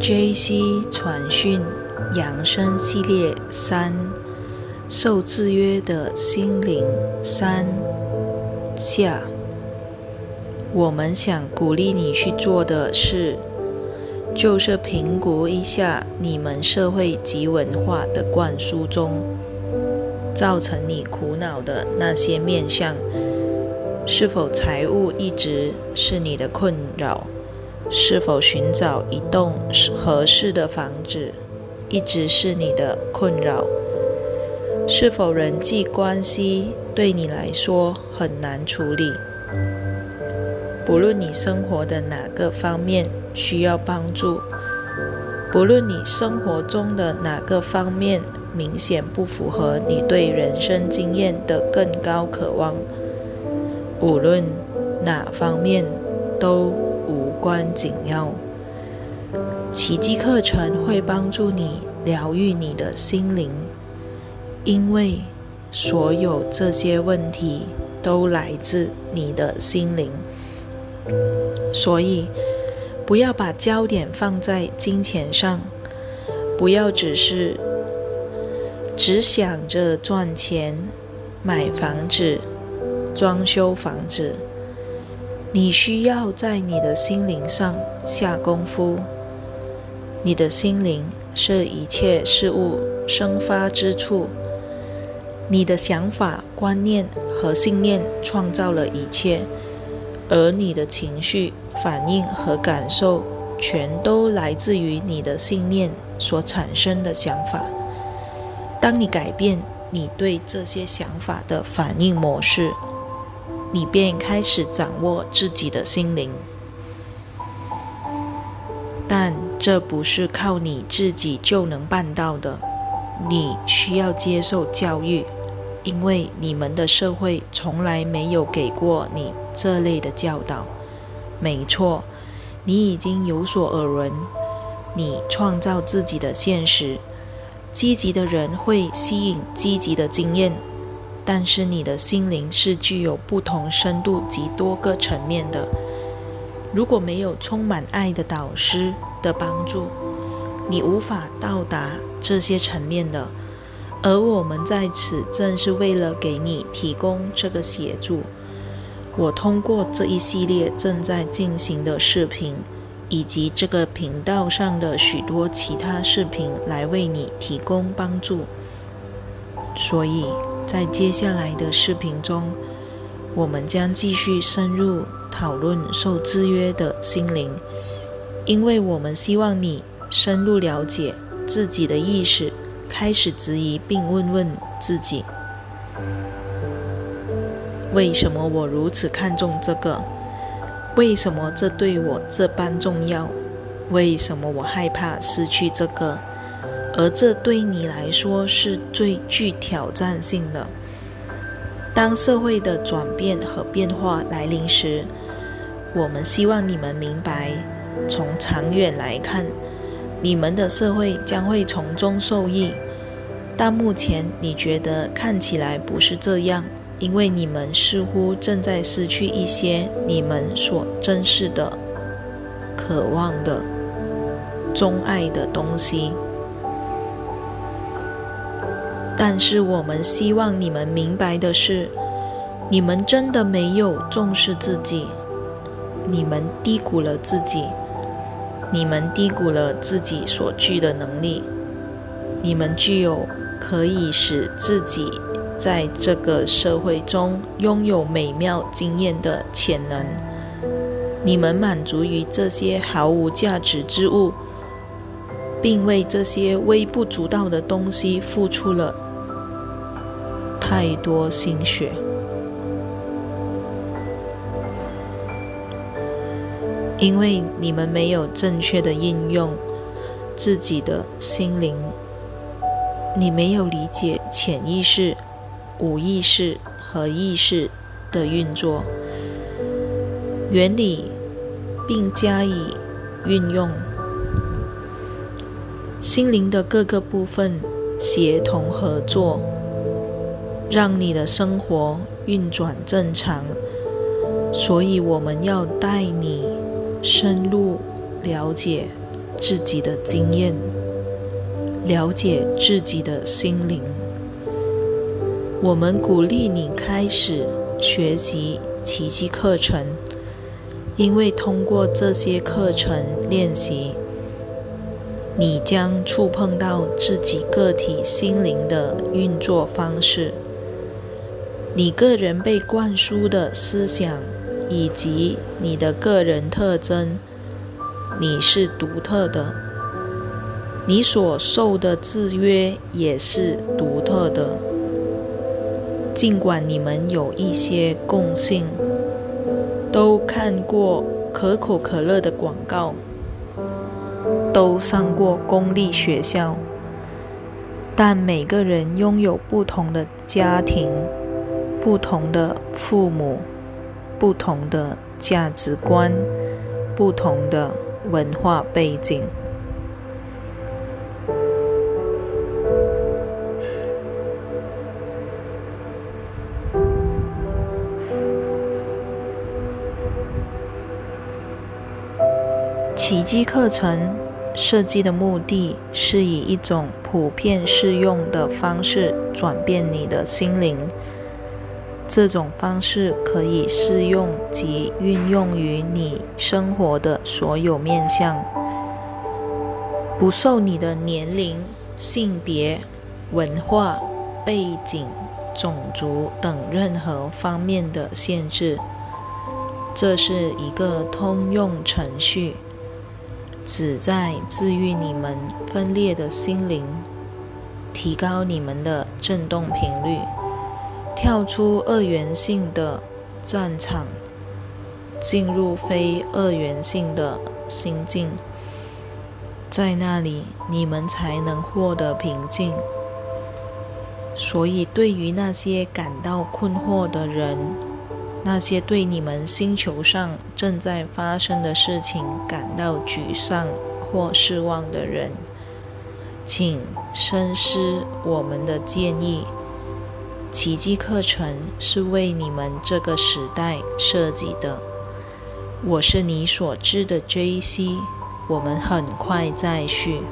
J.C. 传讯养生系列三：受制约的心灵三下。我们想鼓励你去做的是，就是评估一下你们社会及文化的灌输中，造成你苦恼的那些面相，是否财务一直是你的困扰？是否寻找一栋合适的房子，一直是你的困扰？是否人际关系对你来说很难处理？不论你生活的哪个方面需要帮助，不论你生活中的哪个方面明显不符合你对人生经验的更高渴望，无论哪方面都。无关紧要。奇迹课程会帮助你疗愈你的心灵，因为所有这些问题都来自你的心灵。所以，不要把焦点放在金钱上，不要只是只想着赚钱、买房子、装修房子。你需要在你的心灵上下功夫。你的心灵是一切事物生发之处。你的想法、观念和信念创造了一切，而你的情绪、反应和感受全都来自于你的信念所产生的想法。当你改变你对这些想法的反应模式，你便开始掌握自己的心灵，但这不是靠你自己就能办到的。你需要接受教育，因为你们的社会从来没有给过你这类的教导。没错，你已经有所耳闻。你创造自己的现实，积极的人会吸引积极的经验。但是你的心灵是具有不同深度及多个层面的。如果没有充满爱的导师的帮助，你无法到达这些层面的。而我们在此正是为了给你提供这个协助。我通过这一系列正在进行的视频，以及这个频道上的许多其他视频来为你提供帮助。所以。在接下来的视频中，我们将继续深入讨论受制约的心灵，因为我们希望你深入了解自己的意识，开始质疑并问问自己：为什么我如此看重这个？为什么这对我这般重要？为什么我害怕失去这个？而这对你来说是最具挑战性的。当社会的转变和变化来临时，我们希望你们明白，从长远来看，你们的社会将会从中受益。但目前你觉得看起来不是这样，因为你们似乎正在失去一些你们所珍视的、渴望的、钟爱的东西。但是我们希望你们明白的是，你们真的没有重视自己，你们低估了自己，你们低估了自己所具的能力，你们具有可以使自己在这个社会中拥有美妙经验的潜能。你们满足于这些毫无价值之物，并为这些微不足道的东西付出了。太多心血，因为你们没有正确的应用自己的心灵，你没有理解潜意识、无意识和意识的运作。原理，并加以运用，心灵的各个部分协同合作。让你的生活运转正常，所以我们要带你深入了解自己的经验，了解自己的心灵。我们鼓励你开始学习奇迹课程，因为通过这些课程练习，你将触碰到自己个体心灵的运作方式，你个人被灌输的思想以及你的个人特征。你是独特的，你所受的制约也是独特的。尽管你们有一些共性，都看过可口可乐的广告，都上过公立学校，但每个人拥有不同的家庭、不同的父母、不同的价值观、不同的文化背景。奇迹课程设计的目的是以一种普遍适用的方式转变你的心灵。这种方式可以适用及运用于你生活的所有面向，不受你的年龄、性别、文化背景、种族等任何方面的限制。这是一个通用程序。旨在治愈你们分裂的心灵，提高你们的振动频率，跳出二元性的战场，进入非二元性的心境，在那里你们才能获得平静。所以，对于那些感到困惑的人，那些对你们星球上正在发生的事情感到沮丧或失望的人，请深思我们的建议。奇迹课程是为你们这个时代设计的。我是你所知的 J.C.，我们很快再续。